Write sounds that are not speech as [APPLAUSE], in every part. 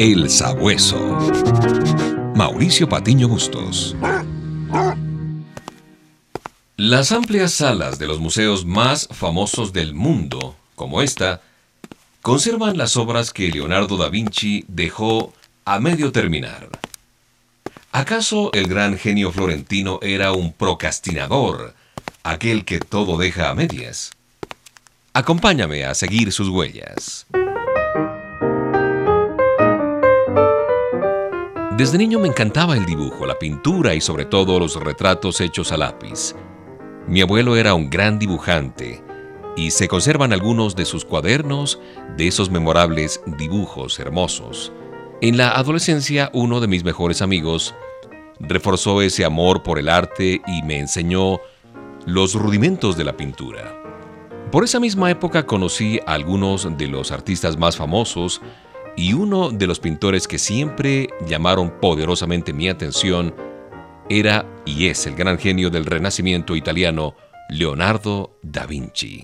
El Sabueso. Mauricio Patiño Bustos. Las amplias salas de los museos más famosos del mundo, como esta, conservan las obras que Leonardo da Vinci dejó a medio terminar. ¿Acaso el gran genio florentino era un procrastinador, aquel que todo deja a medias? Acompáñame a seguir sus huellas. Desde niño me encantaba el dibujo, la pintura y sobre todo los retratos hechos a lápiz. Mi abuelo era un gran dibujante y se conservan algunos de sus cuadernos de esos memorables dibujos hermosos. En la adolescencia, uno de mis mejores amigos reforzó ese amor por el arte y me enseñó los rudimentos de la pintura. Por esa misma época conocí a algunos de los artistas más famosos y uno de los pintores que siempre llamaron poderosamente mi atención era y es el gran genio del Renacimiento italiano, Leonardo da Vinci.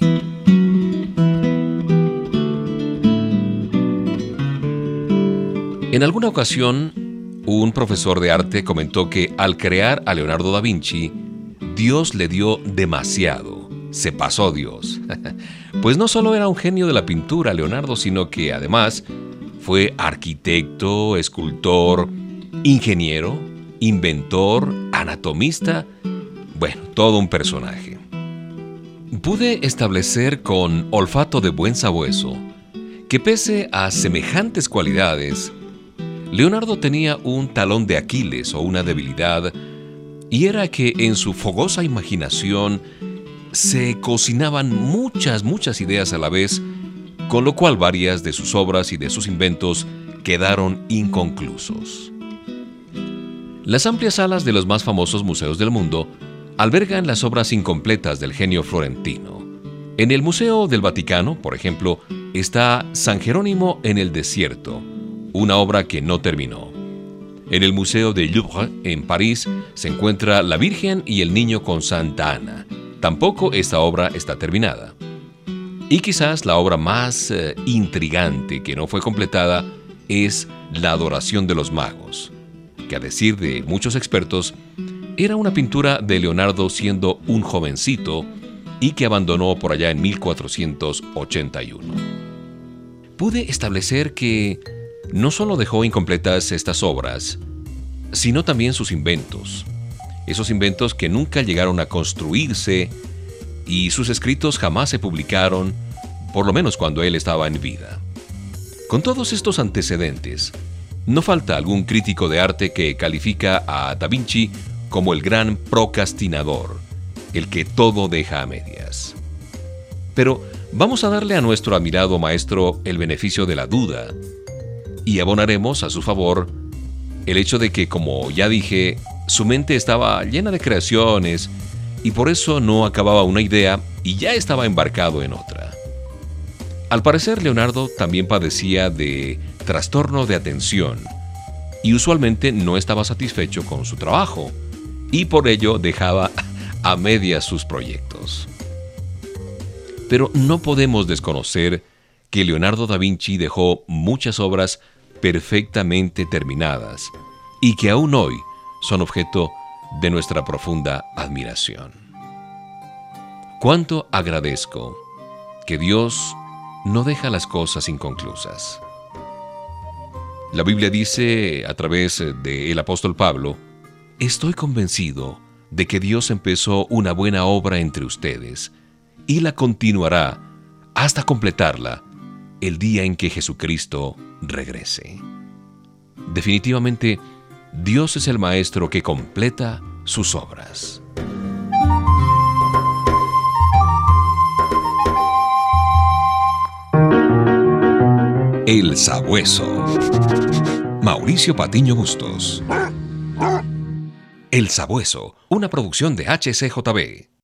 En alguna ocasión, un profesor de arte comentó que al crear a Leonardo da Vinci, Dios le dio demasiado. Se pasó Dios. [LAUGHS] pues no solo era un genio de la pintura, Leonardo, sino que además fue arquitecto, escultor, ingeniero, inventor, anatomista, bueno, todo un personaje. Pude establecer con olfato de buen sabueso que pese a semejantes cualidades, Leonardo tenía un talón de Aquiles o una debilidad, y era que en su fogosa imaginación se cocinaban muchas, muchas ideas a la vez, con lo cual varias de sus obras y de sus inventos quedaron inconclusos. Las amplias salas de los más famosos museos del mundo albergan las obras incompletas del genio florentino. En el Museo del Vaticano, por ejemplo, está San Jerónimo en el desierto, una obra que no terminó. En el Museo de Louvre, en París, se encuentra La Virgen y el Niño con Santa Ana. Tampoco esta obra está terminada. Y quizás la obra más eh, intrigante que no fue completada es La Adoración de los Magos, que a decir de muchos expertos, era una pintura de Leonardo siendo un jovencito y que abandonó por allá en 1481. Pude establecer que no solo dejó incompletas estas obras, sino también sus inventos. Esos inventos que nunca llegaron a construirse y sus escritos jamás se publicaron, por lo menos cuando él estaba en vida. Con todos estos antecedentes, no falta algún crítico de arte que califica a Da Vinci como el gran procrastinador, el que todo deja a medias. Pero vamos a darle a nuestro admirado maestro el beneficio de la duda y abonaremos a su favor el hecho de que, como ya dije, su mente estaba llena de creaciones y por eso no acababa una idea y ya estaba embarcado en otra. Al parecer, Leonardo también padecía de trastorno de atención y usualmente no estaba satisfecho con su trabajo y por ello dejaba a medias sus proyectos. Pero no podemos desconocer que Leonardo da Vinci dejó muchas obras perfectamente terminadas y que aún hoy son objeto de nuestra profunda admiración. Cuánto agradezco que Dios no deja las cosas inconclusas. La Biblia dice a través del apóstol Pablo, estoy convencido de que Dios empezó una buena obra entre ustedes y la continuará hasta completarla el día en que Jesucristo regrese. Definitivamente, Dios es el Maestro que completa sus obras. El Sabueso. Mauricio Patiño Bustos. El Sabueso, una producción de HCJB.